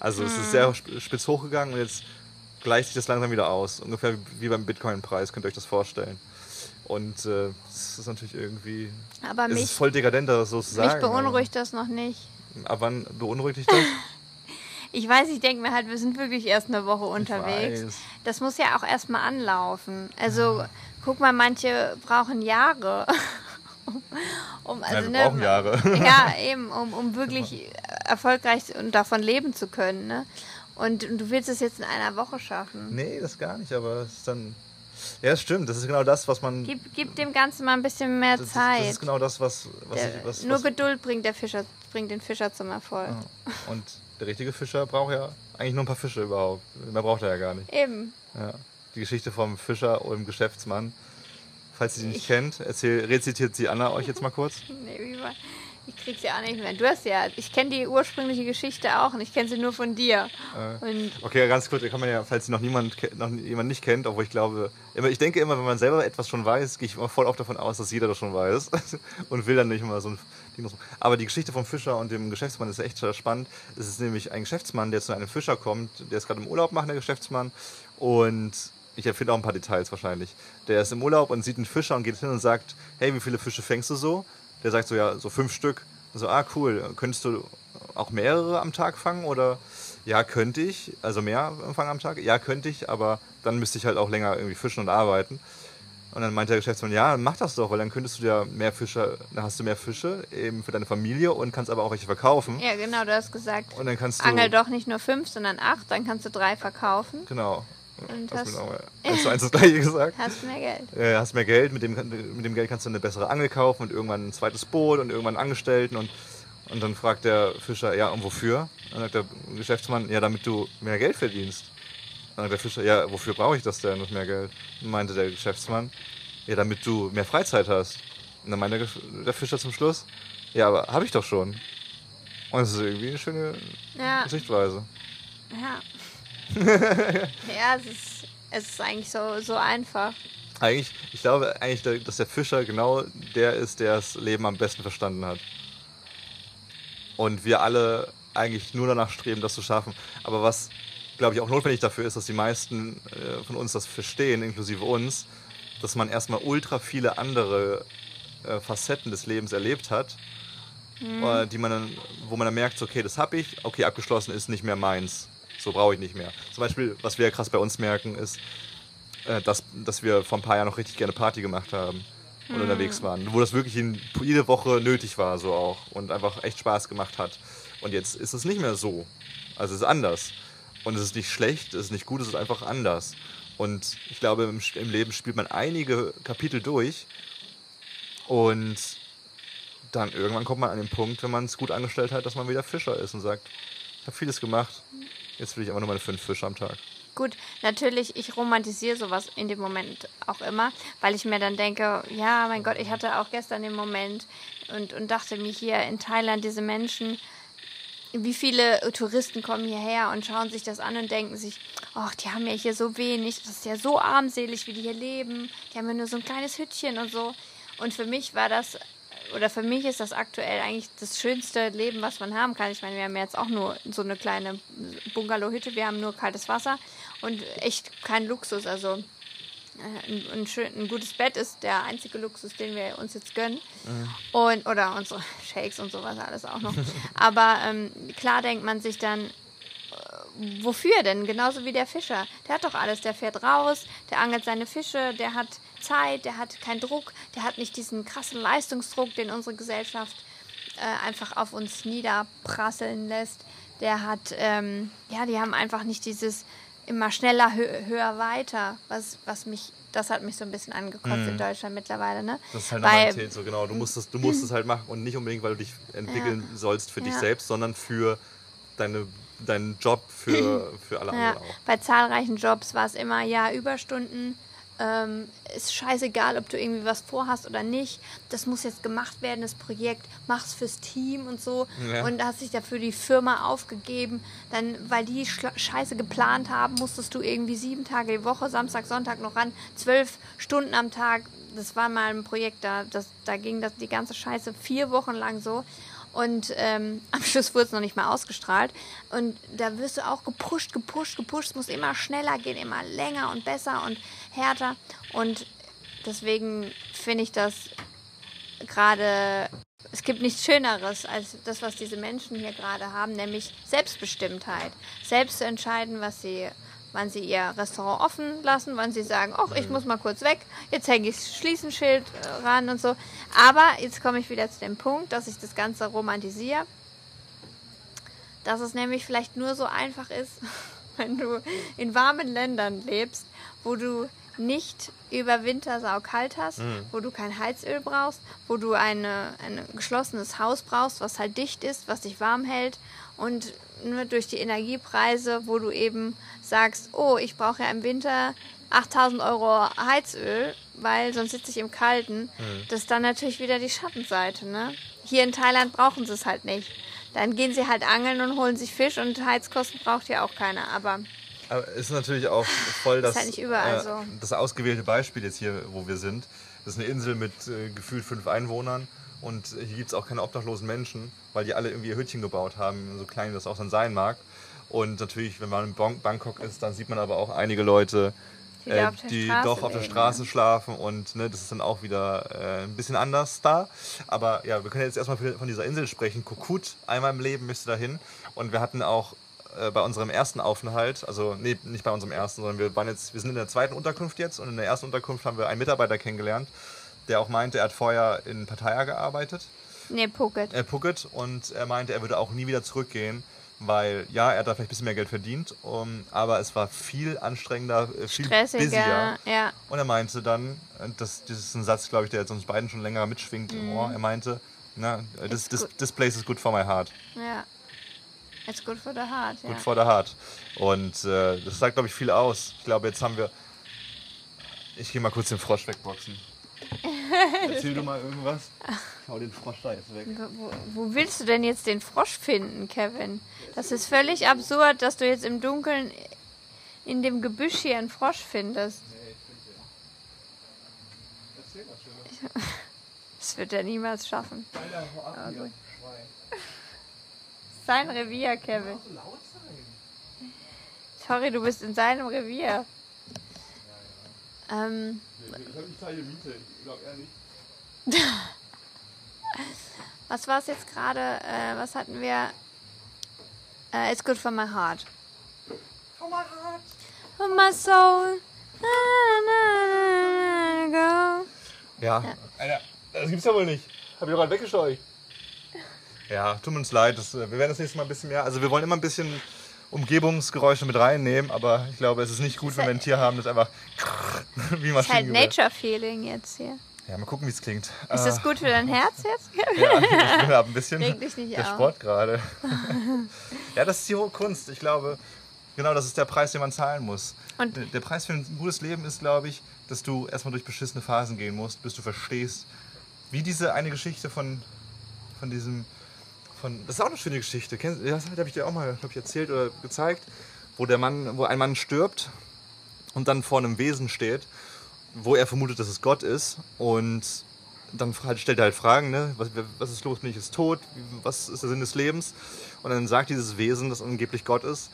Also es ist hm. sehr spitz hochgegangen und jetzt gleicht sich das langsam wieder aus. Ungefähr wie beim Bitcoin-Preis, könnt ihr euch das vorstellen. Und äh, das ist natürlich irgendwie. Aber es mich, ist voll dekadent, das so zu sagen. mich beunruhigt das noch nicht. Aber ab wann beunruhigt dich das? Ich weiß, ich denke mir halt, wir sind wirklich erst eine Woche unterwegs. Das muss ja auch erstmal anlaufen. Also, guck mal, manche brauchen Jahre. um, Ja, also, wir brauchen Jahre. Ja, eben, um, um wirklich erfolgreich und davon leben zu können. Ne? Und, und du willst es jetzt in einer Woche schaffen. Nee, das gar nicht, aber es ist dann. Ja, stimmt. Das ist genau das, was man. Gib, gib dem Ganzen mal ein bisschen mehr das, Zeit. das ist genau das, was. was, Der, ich, was, nur was Geduld bringt, der Fischer, bringt den Fischer zum Erfolg. ja. Und der richtige Fischer braucht ja eigentlich nur ein paar Fische überhaupt. Mehr braucht er ja gar nicht. Eben. Ja. Die Geschichte vom Fischer und dem Geschäftsmann. Falls ihr die nicht kennt, erzähl, rezitiert sie Anna euch jetzt mal kurz. Nee, wie war, ich krieg sie auch nicht mehr. Du hast ja, ich kenne die ursprüngliche Geschichte auch und ich kenne sie nur von dir. Und Okay, ganz kurz, kann man ja, falls sie noch niemand, noch jemand nicht kennt, obwohl ich glaube, immer, ich denke immer, wenn man selber etwas schon weiß, gehe ich immer voll oft davon aus, dass jeder das schon weiß und will dann nicht immer so ein Ding. Aber die Geschichte vom Fischer und dem Geschäftsmann ist echt spannend. Es ist nämlich ein Geschäftsmann, der zu einem Fischer kommt, der ist gerade im Urlaub machen, der Geschäftsmann, und ich empfinde auch ein paar Details wahrscheinlich. Der ist im Urlaub und sieht einen Fischer und geht hin und sagt, hey, wie viele Fische fängst du so? Der sagt so, ja, so fünf Stück. So, ah, cool. Könntest du auch mehrere am Tag fangen oder? Ja, könnte ich. Also mehr fangen am Tag? Ja, könnte ich, aber dann müsste ich halt auch länger irgendwie fischen und arbeiten. Und dann meinte der Geschäftsmann, ja, mach das doch, weil dann könntest du ja mehr Fische, dann hast du mehr Fische eben für deine Familie und kannst aber auch welche verkaufen. ja, genau, du hast gesagt, Und dann kannst du. angel doch nicht nur fünf, sondern acht, dann kannst du drei verkaufen. Genau. Und hast hast- du genau eins zu eins das gleiche gesagt. Hast mehr Geld. äh, hast mehr Geld, mit dem, mit dem Geld kannst du eine bessere Angel kaufen und irgendwann ein zweites Boot und irgendwann einen Angestellten und, und dann fragt der Fischer, ja und wofür? Dann sagt der Geschäftsmann, ja damit du mehr Geld verdienst. Dann sagt der Fischer, ja wofür brauche ich das denn, das mehr Geld? Dann meinte der Geschäftsmann, ja damit du mehr Freizeit hast. Und dann meinte der, der Fischer zum Schluss, ja aber habe ich doch schon. Und das ist irgendwie eine schöne Ja, Sichtweise. ja. ja, es ist, es ist eigentlich so, so einfach. Eigentlich, ich glaube eigentlich, dass der Fischer genau der ist, der das Leben am besten verstanden hat. Und wir alle eigentlich nur danach streben, das zu schaffen. Aber was, glaube ich, auch notwendig dafür ist, dass die meisten äh, von uns das verstehen, inklusive uns, dass man erstmal ultra viele andere äh, Facetten des Lebens erlebt hat, äh, die man dann, wo man dann merkt, okay, das habe ich, okay, abgeschlossen ist nicht mehr meins. So brauche ich nicht mehr. Zum Beispiel, was wir ja krass bei uns merken, ist, äh, dass, dass wir vor ein paar Jahren noch richtig gerne Party gemacht haben und unterwegs waren. Wo das wirklich in, jede Woche nötig war, so auch. Und einfach echt Spaß gemacht hat. Und jetzt ist es nicht mehr so. Also es ist anders. Und es ist nicht schlecht, es ist nicht gut, es ist einfach anders. Und ich glaube, im, im Leben spielt man einige Kapitel durch. Und dann irgendwann kommt man an den Punkt, wenn man es gut angestellt hat, dass man wieder Fischer ist und sagt, ich habe vieles gemacht, jetzt will ich einfach nur meine fünf Fische am Tag. Gut, natürlich, ich romantisiere sowas in dem Moment auch immer, weil ich mir dann denke, ja, mein Gott, ich hatte auch gestern den Moment und, und dachte mir hier in Thailand, diese Menschen, wie viele Touristen kommen hierher und schauen sich das an und denken sich, ach, die haben ja hier so wenig, das ist ja so armselig, wie die hier leben, die haben ja nur so ein kleines Hütchen und so. Und für mich war das, oder für mich ist das aktuell eigentlich das schönste Leben, was man haben kann. Ich meine, wir haben jetzt auch nur so eine kleine Bungalow-Hütte, wir haben nur kaltes Wasser und echt kein Luxus. Also äh, ein, ein, schön, ein gutes Bett ist der einzige Luxus, den wir uns jetzt gönnen. Und, oder unsere Shakes und sowas alles auch noch. Aber ähm, klar denkt man sich dann, äh, wofür denn? Genauso wie der Fischer. Der hat doch alles. Der fährt raus, der angelt seine Fische, der hat Zeit, der hat keinen Druck, der hat nicht diesen krassen Leistungsdruck, den unsere Gesellschaft äh, einfach auf uns niederprasseln lässt. Der hat, ähm, ja, die haben einfach nicht dieses immer schneller, hö höher, weiter, was, was mich, das hat mich so ein bisschen angekotzt in Deutschland mittlerweile, ne? Das ist halt Weil- Normalität, so genau. Du musst, es, du musst es halt machen und nicht unbedingt, weil du dich entwickeln sollst für dich Ja. selbst, sondern für deine, deinen Job, für, für alle Ja, anderen auch. bei zahlreichen Jobs war es immer, ja, Überstunden. Ähm, ist scheißegal, ob du irgendwie was vorhast oder nicht. Das muss jetzt gemacht werden, das Projekt. Mach's fürs Team und so. Ja. Und hast dich dafür die Firma aufgegeben. Dann, weil die Scheiße geplant haben, musstest du irgendwie sieben Tage die Woche, Samstag, Sonntag noch ran, zwölf Stunden am Tag. Das war mal ein Projekt, da, das, da ging das die ganze Scheiße vier Wochen lang so. Und ähm, am Schluss wurde es noch nicht mal ausgestrahlt. Und da wirst du auch gepusht, gepusht, gepusht. Es muss immer schneller gehen, immer länger und besser und härter. Und deswegen finde ich das gerade, es gibt nichts Schöneres als das, was diese Menschen hier gerade haben, nämlich Selbstbestimmtheit. Selbst zu entscheiden, was sie, wann sie ihr Restaurant offen lassen, wann sie sagen, ach, ich muss mal kurz weg, jetzt hänge ich Schließenschild äh, ran und so. Aber jetzt komme ich wieder zu dem Punkt, dass ich das Ganze romantisiere. Dass es nämlich vielleicht nur so einfach ist, wenn du in warmen Ländern lebst, wo du nicht über Winter saukalt hast, wo du kein Heizöl brauchst, wo du eine, ein geschlossenes Haus brauchst, was halt dicht ist, was dich warm hält und nur durch die Energiepreise, wo du eben sagst, oh, ich brauche ja im Winter 8000 Euro Heizöl, weil sonst sitze ich im Kalten. Das ist dann natürlich wieder die Schattenseite. Ne? Hier in Thailand brauchen sie es halt nicht. Dann gehen sie halt angeln und holen sich Fisch und Heizkosten braucht hier auch keiner. Aber Aber es ist natürlich auch voll das, halt überall äh, so. das ausgewählte Beispiel jetzt hier, wo wir sind. Das ist eine Insel mit äh, gefühlt fünf Einwohnern und hier gibt es auch keine obdachlosen Menschen, weil die alle irgendwie ihr Hütchen gebaut haben, so klein das auch dann sein mag. Und natürlich, wenn man in Bang- Bangkok ist, dann sieht man aber auch einige Leute, Die äh, die doch auf der leben, Straße schlafen und ne, das ist dann auch wieder äh, ein bisschen anders da. Aber ja, wir können jetzt erstmal von dieser Insel sprechen. Kokut, einmal im Leben müsste dahin. Und wir hatten auch äh, bei unserem ersten Aufenthalt, also nee, nicht bei unserem ersten, sondern wir waren jetzt, wir sind in der zweiten Unterkunft jetzt und in der ersten Unterkunft haben wir einen Mitarbeiter kennengelernt, der auch meinte, er hat vorher in Pattaya gearbeitet nee, Phuket. äh, Phuket und er meinte, er würde auch nie wieder zurückgehen, weil ja, er hat da vielleicht ein bisschen mehr Geld verdient, um, aber es war viel anstrengender, äh, viel Stressiger, busier. ja. Und er meinte dann, äh, das, das ist ein Satz, glaube ich, der jetzt uns beiden schon länger mitschwingt im Ohr, er meinte, na, this, this, this place is good for my heart, Ja. It's good for the heart. Ja. good for the heart. Und äh, das sagt, glaube ich, viel aus. Ich glaube, jetzt haben wir... Ich gehe mal kurz den Frosch wegboxen. Erzähl du mal irgendwas. Hau den Frosch da jetzt weg. Wo, wo willst du denn jetzt den Frosch finden, Kevin? Das ist völlig absurd, dass du jetzt im Dunkeln in dem Gebüsch hier einen Frosch findest. Das wird er niemals schaffen. Aber gut. Sein Revier, Kevin. Sorry, du bist in seinem Revier. Ähm, Ich teile Miete, ich glaube eher nicht. was war es jetzt gerade? Äh, was hatten wir? Äh, it's good for my heart. Oh mein Gott. For my soul. Na, na, na, na, go. Ja. Alter, das gibt's ja wohl nicht. Hab ich doch gerade weggescheucht. Ja, tut uns leid. Das, äh, wir werden das nächste Mal ein bisschen mehr. Also wir wollen immer ein bisschen Umgebungsgeräusche mit reinnehmen, aber ich glaube, es ist nicht gut, wenn wir ein Tier haben, das einfach wie Ist halt Maschinengewehr. Nature Feeling jetzt hier. Ja, mal gucken, wie es klingt. Ist das gut für dein Herz jetzt? Ja, ich bin ein bisschen Reg dich nicht der auf. Sport gerade. ja, das ist die hohe Kunst. Ich glaube, genau das ist der Preis, den man zahlen muss. Und- der, der Preis für ein gutes Leben ist, glaube ich, dass du erstmal durch beschissene Phasen gehen musst, bis du verstehst, wie diese eine Geschichte von, von diesem, von, das ist auch eine schöne Geschichte. Das habe ich dir auch mal, ich, erzählt oder gezeigt, wo der Mann, wo ein Mann stirbt und dann vor einem Wesen steht, wo er vermutet, dass es Gott ist und dann halt stellt er halt Fragen, ne? was, was ist los, bin ich jetzt tot, was ist der Sinn des Lebens? Und dann sagt dieses Wesen, das angeblich Gott ist,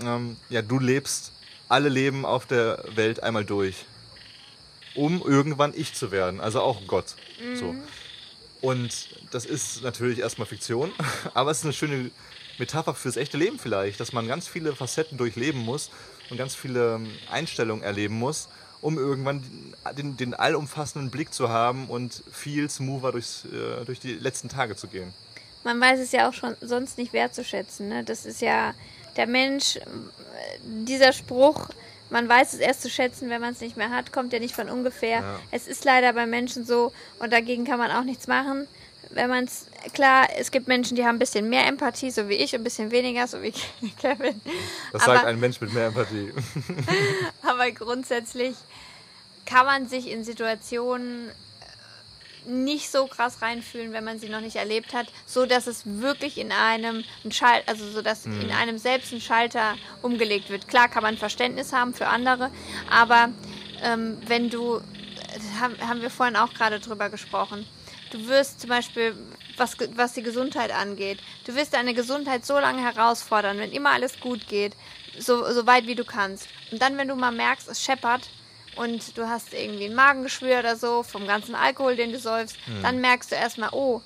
ähm, ja, du lebst alle Leben auf der Welt einmal durch, um irgendwann ich zu werden, also auch Gott. So. Und das ist natürlich erstmal Fiktion, aber es ist eine schöne Metapher fürs echte Leben vielleicht, dass man ganz viele Facetten durchleben muss und ganz viele ähm, Einstellungen erleben muss, um irgendwann den, den allumfassenden Blick zu haben und viel smoother durchs, äh, durch die letzten Tage zu gehen. Man weiß es ja auch schon sonst nicht wertzuschätzen. Ne? Das ist ja der Mensch, äh, dieser Spruch, man weiß es erst zu schätzen, wenn man es nicht mehr hat, kommt ja nicht von ungefähr. Ja. Es ist leider bei Menschen so und dagegen kann man auch nichts machen. Wenn man es, klar, es gibt Menschen, die haben ein bisschen mehr Empathie, so wie ich, und ein bisschen weniger, so wie Kevin. Das Aber- sagt ein Mensch mit mehr Empathie. Aber grundsätzlich kann man sich in Situationen nicht so krass reinfühlen, wenn man sie noch nicht erlebt hat, so dass es wirklich in einem ein Schal also so dass in einem selbst ein Schalter umgelegt wird. Klar kann man Verständnis haben für andere, aber ähm, wenn du haben, haben wir vorhin auch gerade drüber gesprochen. Du wirst zum Beispiel, was, was die Gesundheit angeht, du wirst deine Gesundheit so lange herausfordern, wenn immer alles gut geht, so, so weit wie du kannst. Und dann, wenn du mal merkst, es scheppert und du hast irgendwie ein Magengeschwür oder so vom ganzen Alkohol, den du säufst, Hm. dann merkst du erstmal, oh,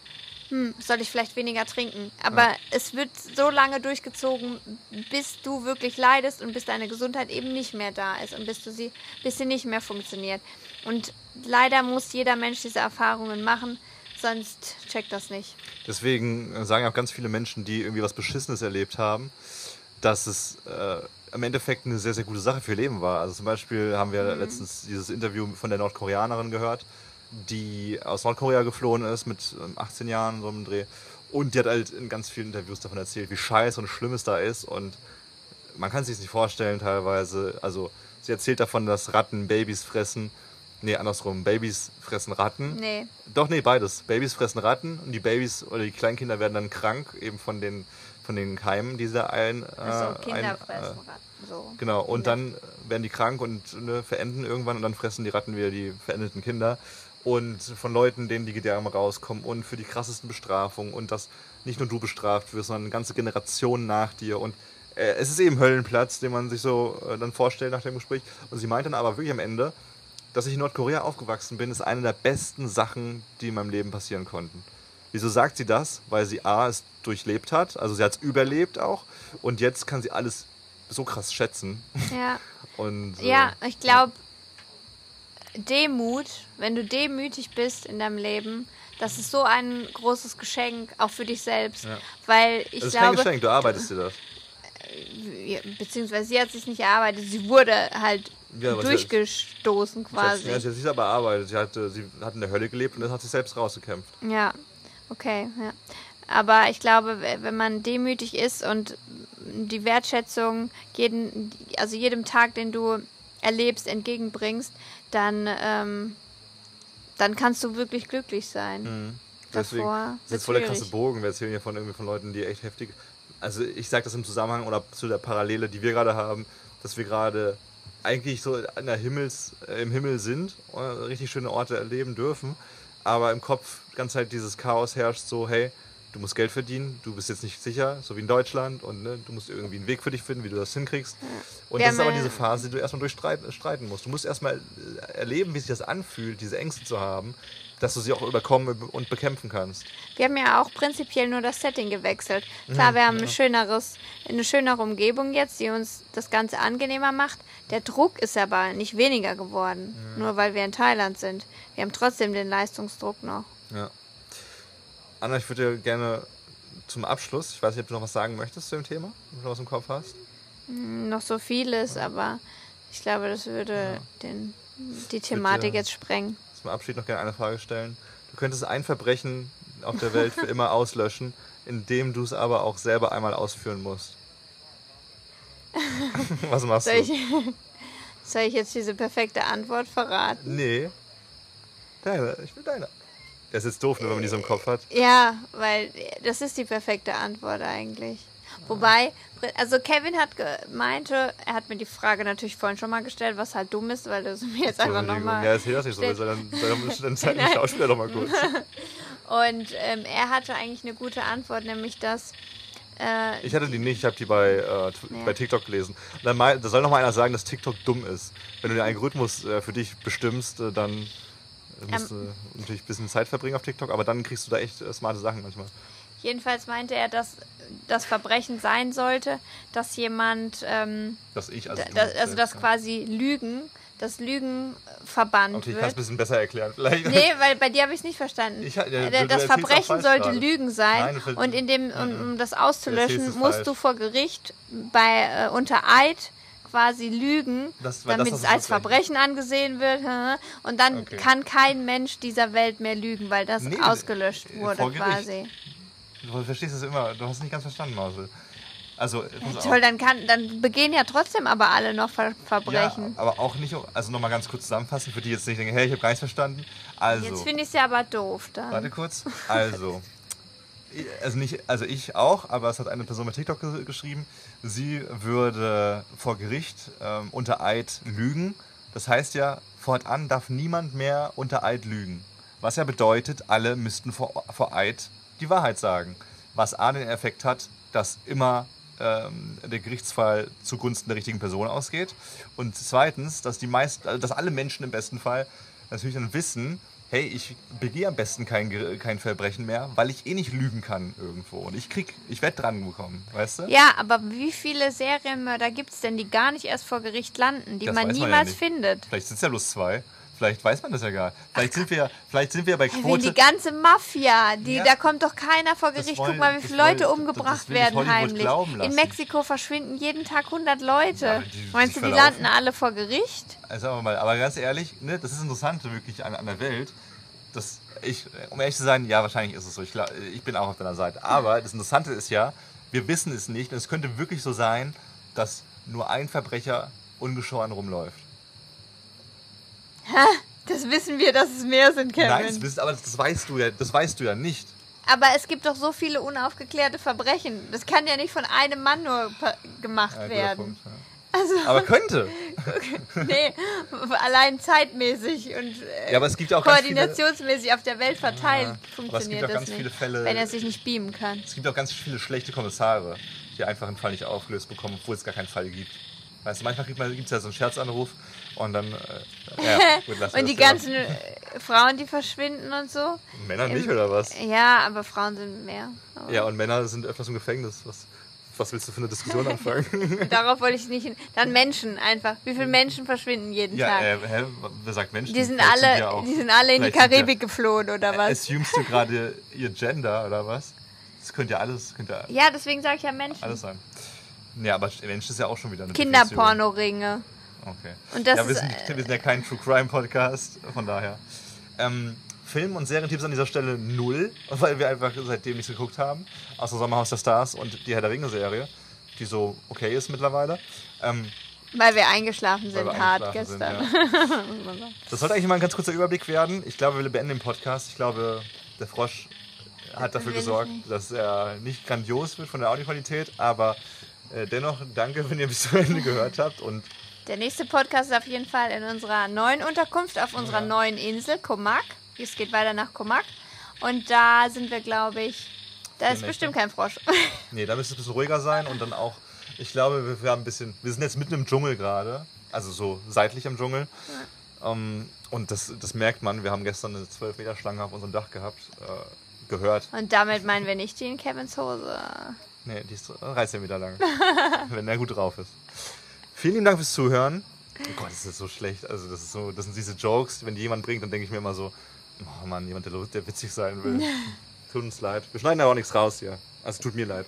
hm, soll ich vielleicht weniger trinken. Aber es wird so lange durchgezogen, bis du wirklich leidest und bis deine Gesundheit eben nicht mehr da ist und bis, du sie, bis sie nicht mehr funktioniert. Und leider muss jeder Mensch diese Erfahrungen machen, sonst checkt das nicht. Deswegen sagen auch ganz viele Menschen, die irgendwie was Beschissenes erlebt haben, dass es äh, im Endeffekt eine sehr, sehr gute Sache für ihr Leben war. Also zum Beispiel haben wir letztens dieses Interview von der Nordkoreanerin gehört, die aus Nordkorea geflohen ist mit ähm, 18 Jahren, so einem Dreh. Und die hat halt in ganz vielen Interviews davon erzählt, wie scheiße und schlimm es da ist. Und man kann es sich nicht vorstellen teilweise. Also sie erzählt davon, dass Ratten Babys fressen. Nee, andersrum. Babys fressen Ratten. Nee. Doch, nee, beides. Babys fressen Ratten und die Babys oder die Kleinkinder werden dann krank, eben von den, von den Keimen, die sie ein. Äh, Also Kinder ein, fressen Ratten. So. Genau, und Kinder. dann werden die krank und ne, verenden irgendwann und dann fressen die Ratten wieder die verendeten Kinder. Und von Leuten, denen die Gedärme rauskommen und für die krassesten Bestrafungen und dass nicht nur du bestraft wirst, sondern eine ganze Generation nach dir. Und äh, es ist eben Höllenplatz, den man sich so äh, dann vorstellt nach dem Gespräch. Und sie meint dann aber wirklich am Ende, dass ich in Nordkorea aufgewachsen bin, ist eine der besten Sachen, die in meinem Leben passieren konnten. Wieso sagt sie das? Weil sie A, es durchlebt hat, also sie hat es überlebt auch und jetzt kann sie alles so krass schätzen. Ja. Und, äh, Ja, ich glaube, Demut, wenn du demütig bist in deinem Leben, das ist so ein großes Geschenk, auch für dich selbst. Ja. Weil ich das ist kein glaube, Geschenk, du arbeitest dir das. ja, beziehungsweise sie hat sich nicht erarbeitet, sie wurde halt Ja, durchgestoßen hat, quasi. ja, sie hat sich aber erarbeitet. Sie hat, äh, sie hat in der Hölle gelebt und das hat sich selbst rausgekämpft. Ja, okay, ja. Aber ich glaube, wenn man demütig ist und die Wertschätzung jeden, also jedem Tag, den du erlebst, entgegenbringst, dann, ähm, dann kannst du wirklich glücklich sein. Deswegen Davor das ist voll der krasse. Bogen. Wir erzählen hier von, irgendwie von Leuten, die echt heftig. Also ich sage das im Zusammenhang oder zu der Parallele, die wir gerade haben, dass wir gerade eigentlich so an der Himmels, äh, im Himmel sind, äh, richtig schöne Orte erleben dürfen, aber im Kopf die ganze Zeit dieses Chaos herrscht, so hey, du musst Geld verdienen, du bist jetzt nicht sicher, so wie in Deutschland und ne, du musst irgendwie einen Weg für dich finden, wie du das hinkriegst. Und Wir das ist aber diese Phase, die du erstmal durchstreiten streiten musst. Du musst erstmal äh, erleben, wie sich das anfühlt, diese Ängste zu haben, dass du sie auch überkommen und bekämpfen kannst. Wir haben ja auch prinzipiell nur das Setting gewechselt. Mhm, Klar, wir haben ein schöneres, eine schönere Umgebung jetzt, die uns das Ganze angenehmer macht. Der Druck ist aber nicht weniger geworden, nur weil wir in Thailand sind. Wir haben trotzdem den Leistungsdruck noch. Ja. Anna, ich würde gerne zum Abschluss, ich weiß nicht, ob du noch was sagen möchtest zu dem Thema, wenn du was im Kopf hast. Noch so vieles, aber ich glaube, das würde den, die Thematik Bitte. jetzt sprengen. Zum Abschied noch gerne eine Frage stellen. Du könntest ein Verbrechen auf der Welt für immer auslöschen, indem du es aber auch selber einmal ausführen musst. was machst Soll ich, du? soll ich jetzt diese perfekte Antwort verraten? Nee. Deine, ich will deine. Das ist jetzt doof, wenn man die so im Kopf hat. Ja, weil das ist die perfekte Antwort eigentlich. Wobei, also Kevin hat meinte, er hat mir die Frage natürlich vorhin schon mal gestellt, was halt dumm ist, weil du es mir jetzt einfach nochmal. Ja, erzähl das nicht so, dann, dann, dann zeig den Schauspieler doch mal kurz. Und ähm, er hatte eigentlich eine gute Antwort, nämlich dass. Äh, Ich hatte die nicht, ich habe die bei, äh, t- bei TikTok gelesen. Und dann mal, da soll noch mal einer sagen, dass TikTok dumm ist. Wenn du den Algorithmus äh, für dich bestimmst, äh, dann musst du natürlich ein bisschen Zeit verbringen auf TikTok, aber dann kriegst du da echt äh, smarte Sachen manchmal. Jedenfalls meinte er, dass das Verbrechen sein sollte, dass jemand, ähm, Dass ich, also, da, also dass quasi Lügen, das Lügen verbannt Okay, ich kann es wird. ein bisschen besser erklären. Vielleicht. Nee, weil bei dir habe ich es nicht verstanden. Ich- ja, du- du das Verbrechen sollte gerade. Lügen sein Nein, und in dem, um, um das auszulöschen, musst falsch. du vor Gericht bei äh, unter Eid quasi lügen, Das- das damit ist es das als Verbrechen. Angesehen wird. Und dann Okay. kann kein Mensch dieser Welt mehr lügen, weil das Nee, ausgelöscht äh, wurde quasi. Du verstehst es immer, du hast es nicht ganz verstanden, Mausel. Also, auf. Toll, dann kann, dann begehen ja trotzdem aber alle noch Ver Verbrechen. Ja, aber auch nicht, also nochmal ganz kurz zusammenfassen, für die jetzt nicht denken, hey, ich habe gar nichts verstanden. Also, Jetzt finde ich es ja aber doof dann. Warte kurz. Also, ich- also nicht, also ich auch, aber es hat eine Person bei TikTok ge geschrieben, sie würde vor Gericht ähm, unter Eid lügen. Das heißt ja, fortan darf niemand mehr unter Eid lügen. Was ja bedeutet, alle müssten vor, vor Eid die Wahrheit sagen. Was A den Effekt hat, dass immer ähm, der Gerichtsfall zugunsten der richtigen Person ausgeht. Und zweitens, dass die meisten, also dass alle Menschen im besten Fall natürlich dann wissen, hey, ich begehe am besten kein, kein Verbrechen mehr, weil ich eh nicht lügen kann irgendwo. Und ich krieg, ich werde dran bekommen, weißt du? Ja, aber wie viele Serienmörder gibt es denn, die gar nicht erst vor Gericht landen, die Das man weiß man ja niemals findet? Vielleicht sind es ja bloß zwei. Vielleicht weiß man das ja gar. Vielleicht sind wir, vielleicht sind wir bei Wenn Quote. die ganze Mafia, die, Ja. da kommt doch keiner vor Gericht. wollen- Guck mal, wie viele Leute wollen- umgebracht werden heimlich. In. Mexiko verschwinden jeden Tag 100 Leute. Ja, die sich Meinst du, die verlaufen. landen alle vor Gericht? Also sagen wir mal, aber ganz ehrlich, ne, das ist interessant wirklich an, an der Welt. Das, ich, um ehrlich zu sein, ja, wahrscheinlich ist es so. Ich, glaub, ich bin auch auf deiner Seite. Aber das Interessante ist ja, wir wissen es nicht. Und es könnte wirklich so sein, dass nur ein Verbrecher ungeschoren rumläuft. Das wissen wir, dass es mehr sind, Kevin. Nein, das, wisst- aber das, das weißt du ja, das weißt du ja nicht. Aber es gibt doch so viele unaufgeklärte Verbrechen. Das kann ja nicht von einem Mann nur gemacht Ja, werden. Punkt, ja. Aber könnte. Nee, allein zeitmäßig und äh, Ja, aber es gibt ja auch ganz viele, koordinationsmäßig auf der Welt verteilt aber es gibt funktioniert auch das ganz nicht. viele Fälle- wenn er sich nicht beamen kann. es gibt auch ganz viele schlechte Kommissare, die einfach einen Fall nicht aufgelöst bekommen, obwohl es gar keinen Fall gibt. Weißt du, manchmal gibt es ja so einen Scherzanruf und dann. Äh, ja, gut, und die ganzen äh, Frauen, die verschwinden und so. Männer nicht, im- oder was? Ja, aber Frauen sind mehr. Ja, und Männer sind öfters im Gefängnis. Was, was willst du für eine Diskussion anfangen? Darauf wollte ich nicht hin. Dann Menschen einfach. Wie viele Menschen verschwinden jeden ja, Tag? äh, hä? Wer sagt Menschen? die sind Vielleicht alle, ja auch- die sind alle in die sind Karibik geflohen oder Ja, was? assumest du gerade ihr Gender, oder was? Das könnte ja alles, könnte ja Ja, deswegen sage ich ja Menschen. alles sein. Ja, aber Mensch ist ja auch schon wieder eine Definition. Okay. Und das ja, wir sind, wir sind ja kein True Crime Podcast, von daher. Ähm, Film- und Serientipps an dieser Stelle null, weil wir einfach seitdem nichts geguckt haben. Außer Sommerhaus der Stars und die Herr der Ringe-Serie, die so okay ist mittlerweile. Ähm, Weil wir eingeschlafen sind wir hart eingeschlafen gestern. Sind, ja. Das sollte eigentlich mal ein ganz kurzer Überblick werden. Ich glaube, wir beenden den Podcast. Ich glaube, der Frosch hat dafür gesorgt, dass er nicht grandios wird von der Audioqualität, aber äh, dennoch danke, wenn ihr bis zum Ende gehört habt und Der nächste Podcast ist auf jeden Fall in unserer neuen Unterkunft auf unserer Ja. neuen Insel, Komak. Es geht weiter nach Komak. Und da sind wir, glaube ich, da ist Nächte. bestimmt kein Frosch. Nee, da müsste es ein bisschen ruhiger sein und dann auch, ich glaube, wir, wir haben ein bisschen, wir sind jetzt mitten im Dschungel gerade, also so seitlich im Dschungel. Ähm, und das, das merkt man, wir haben gestern eine 12 Meter Schlange auf unserem Dach gehabt, äh, gehört. Und damit meinen wir nicht die in Kevins Hose. Nee, die ist 13 Meter lang, wenn er gut drauf ist. Vielen lieben Dank fürs Zuhören. Oh Gott, das ist so schlecht. Also das ist so, das sind diese Jokes, wenn die jemand bringt, dann denke ich mir immer so, oh Mann, jemand, der, der witzig sein will. Tut uns leid. Wir schneiden aber auch nichts raus hier. Also tut mir leid.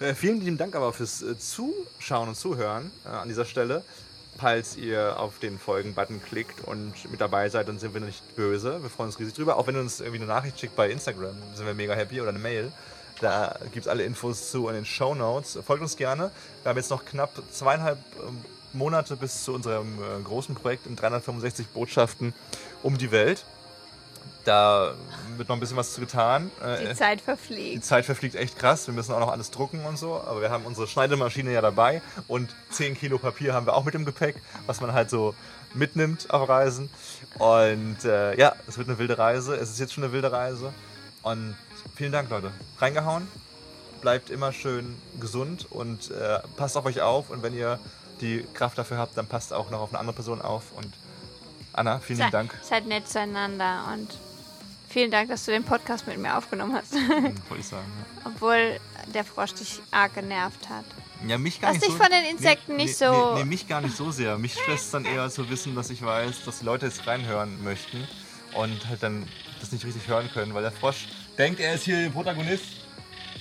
Äh, vielen lieben Dank aber fürs äh, Zuschauen und Zuhören äh, an dieser Stelle. Falls ihr auf den Folgen-Button klickt und mit dabei seid, dann sind wir nicht böse. Wir freuen uns riesig drüber. Auch wenn ihr uns irgendwie eine Nachricht schickt bei Instagram, sind wir mega happy oder eine Mail. Da gibt es alle Infos zu in den Show Notes. Folgt uns gerne. Wir haben jetzt noch knapp zweieinhalb ähm, Monate bis zu unserem äh, großen Projekt in 365 Botschaften um die Welt. Da wird noch ein bisschen was zu getan. Die Äh, Zeit die verfliegt. Zeit verfliegt echt krass. Wir müssen auch noch alles drucken und so. Aber wir haben unsere Schneidemaschine ja dabei. Und 10 Kilo Papier haben wir auch mit im Gepäck, was man halt so mitnimmt auf Reisen. Und äh, ja, es wird eine wilde Reise. Es ist jetzt schon eine wilde Reise. Und vielen Dank, Leute. Reingehauen. Bleibt immer schön gesund und äh, passt auf euch auf. Und wenn ihr die Kraft dafür habt, dann passt auch noch auf eine andere Person auf. Und Anna, vielen lieben Dank. Seid nett zueinander und vielen Dank, dass du den Podcast mit mir aufgenommen hast. Wollte ich sagen. ja. Obwohl der Frosch dich arg genervt hat. Ja, mich gar Lass nicht dich so, von den Insekten nee, nicht nee, so- Nee, nee, mich gar nicht so sehr. Mich stresst dann eher zu wissen, dass ich weiß, dass die Leute jetzt reinhören möchten und halt dann das nicht richtig hören können, weil der Frosch denkt, er ist hier der Protagonist.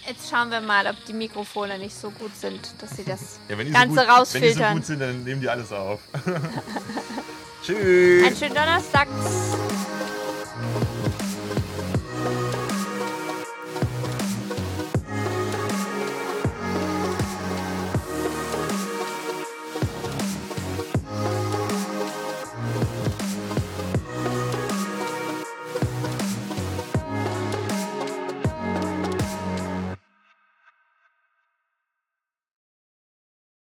Jetzt schauen wir mal, ob die Mikrofone nicht so gut sind, dass sie das Ja, Ganze so gut, Wenn die so rausfiltern. gut sind, dann nehmen die alles auf. Tschüss. Einen schönen Donnerstag.